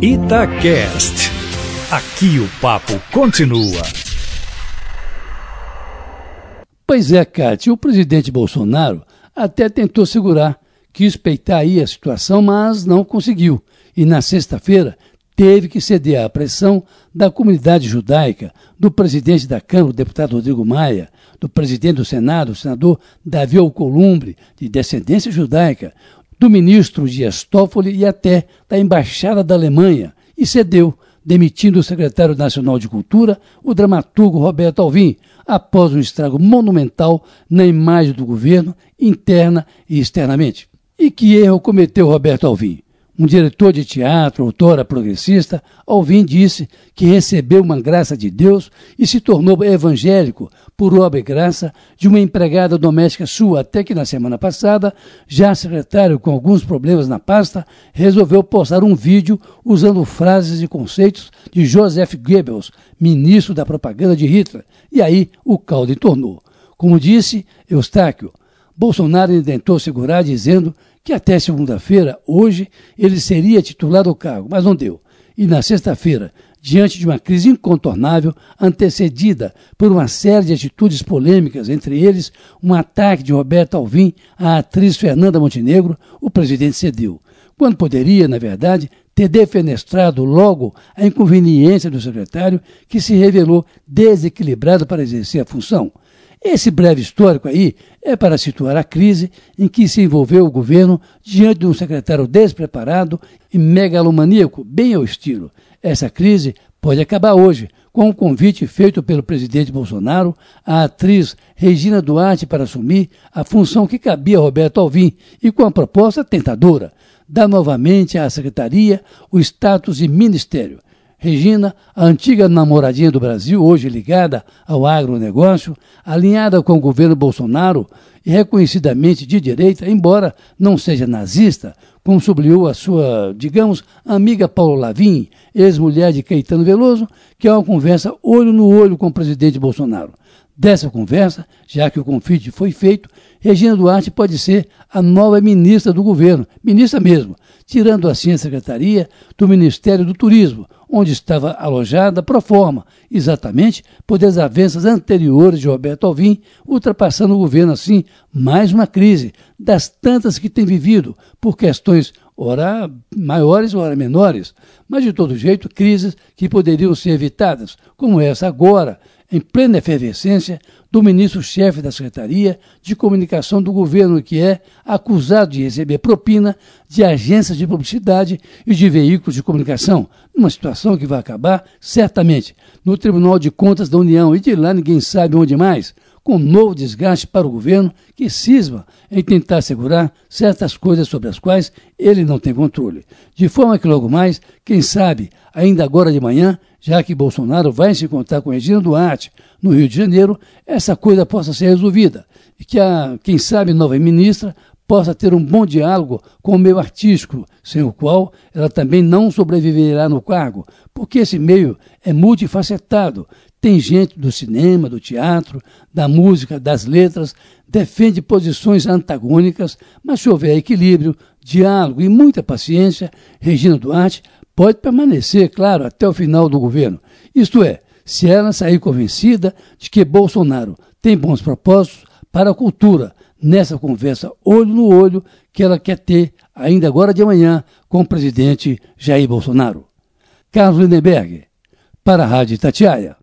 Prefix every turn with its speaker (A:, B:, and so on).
A: Itacast. Aqui o papo continua.
B: Pois é, Cátia, o presidente Bolsonaro até tentou segurar, quis peitar aí a situação, mas não conseguiu. E na sexta-feira teve que ceder à pressão da comunidade judaica, do presidente da Câmara, o deputado Rodrigo Maia, do presidente do Senado, o senador Davi Alcolumbre, de descendência judaica, do ministro Dias Toffoli e até da embaixada da Alemanha, e cedeu, demitindo o secretário nacional de Cultura, o dramaturgo Roberto Alvim, após um estrago monumental na imagem do governo, interna e externamente. E que erro cometeu Roberto Alvim? Um diretor de teatro, autora progressista, Alvim disse que recebeu uma graça de Deus e se tornou evangélico por obra e graça de uma empregada doméstica sua, até que na semana passada, já secretário com alguns problemas na pasta, resolveu postar um vídeo usando frases e conceitos de Joseph Goebbels, ministro da propaganda de Hitler, e aí o caldo entornou. Como disse Eustáquio, Bolsonaro tentou segurar dizendo que até segunda-feira, hoje, ele seria titular do cargo, mas não deu. E na sexta-feira, diante de uma crise incontornável, antecedida por uma série de atitudes polêmicas, entre eles um ataque de Roberto Alvim à atriz Fernanda Montenegro, o presidente cedeu. Quando poderia, na verdade, ter defenestrado logo a inconveniência do secretário, que se revelou desequilibrado para exercer a função. Esse breve histórico aí é para situar a crise em que se envolveu o governo diante de um secretário despreparado e megalomaníaco, bem ao estilo. Essa crise pode acabar hoje, com o um convite feito pelo presidente Bolsonaro à atriz Regina Duarte para assumir a função que cabia a Roberto Alvim e com a proposta tentadora, dar novamente à secretaria o status de ministério. Regina, a antiga namoradinha do Brasil, hoje ligada ao agronegócio, alinhada com o governo Bolsonaro e reconhecidamente de direita, embora não seja nazista, como sublinhou a sua, digamos, amiga Paulo Lavim, ex-mulher de Caetano Veloso, que é uma conversa olho no olho com o presidente Bolsonaro. Dessa conversa, já que o convite foi feito, Regina Duarte pode ser a nova ministra do governo, ministra mesmo, tirando assim a secretaria do Ministério do Turismo, onde estava alojada pro forma, exatamente por desavenças anteriores de Roberto Alvim, ultrapassando o governo assim mais uma crise, das tantas que tem vivido, por questões ora maiores, ora menores, mas de todo jeito crises que poderiam ser evitadas, como essa agora, em plena efervescência, do ministro-chefe da Secretaria de Comunicação do governo, que é acusado de receber propina de agências de publicidade e de veículos de comunicação, numa situação que vai acabar, certamente, no Tribunal de Contas da União. E de lá ninguém sabe onde mais, com novo desgaste para o governo que cisma em tentar segurar certas coisas sobre as quais ele não tem controle. De forma que logo mais, quem sabe, ainda agora de manhã, já que Bolsonaro vai se encontrar com Regina Duarte no Rio de Janeiro, essa coisa possa ser resolvida e que a, quem sabe, nova ministra possa ter um bom diálogo com o meio artístico, sem o qual ela também não sobreviverá no cargo, porque esse meio é multifacetado. Tem gente do cinema, do teatro, da música, das letras, defende posições antagônicas, mas se houver equilíbrio, diálogo e muita paciência, Regina Duarte pode permanecer, claro, até o final do governo. Isto é, se ela sair convencida de que Bolsonaro tem bons propósitos para a cultura, nessa conversa olho no olho que ela quer ter ainda agora de manhã com o presidente Jair Bolsonaro. Carlos Lindenberg, para a Rádio Tatiaia.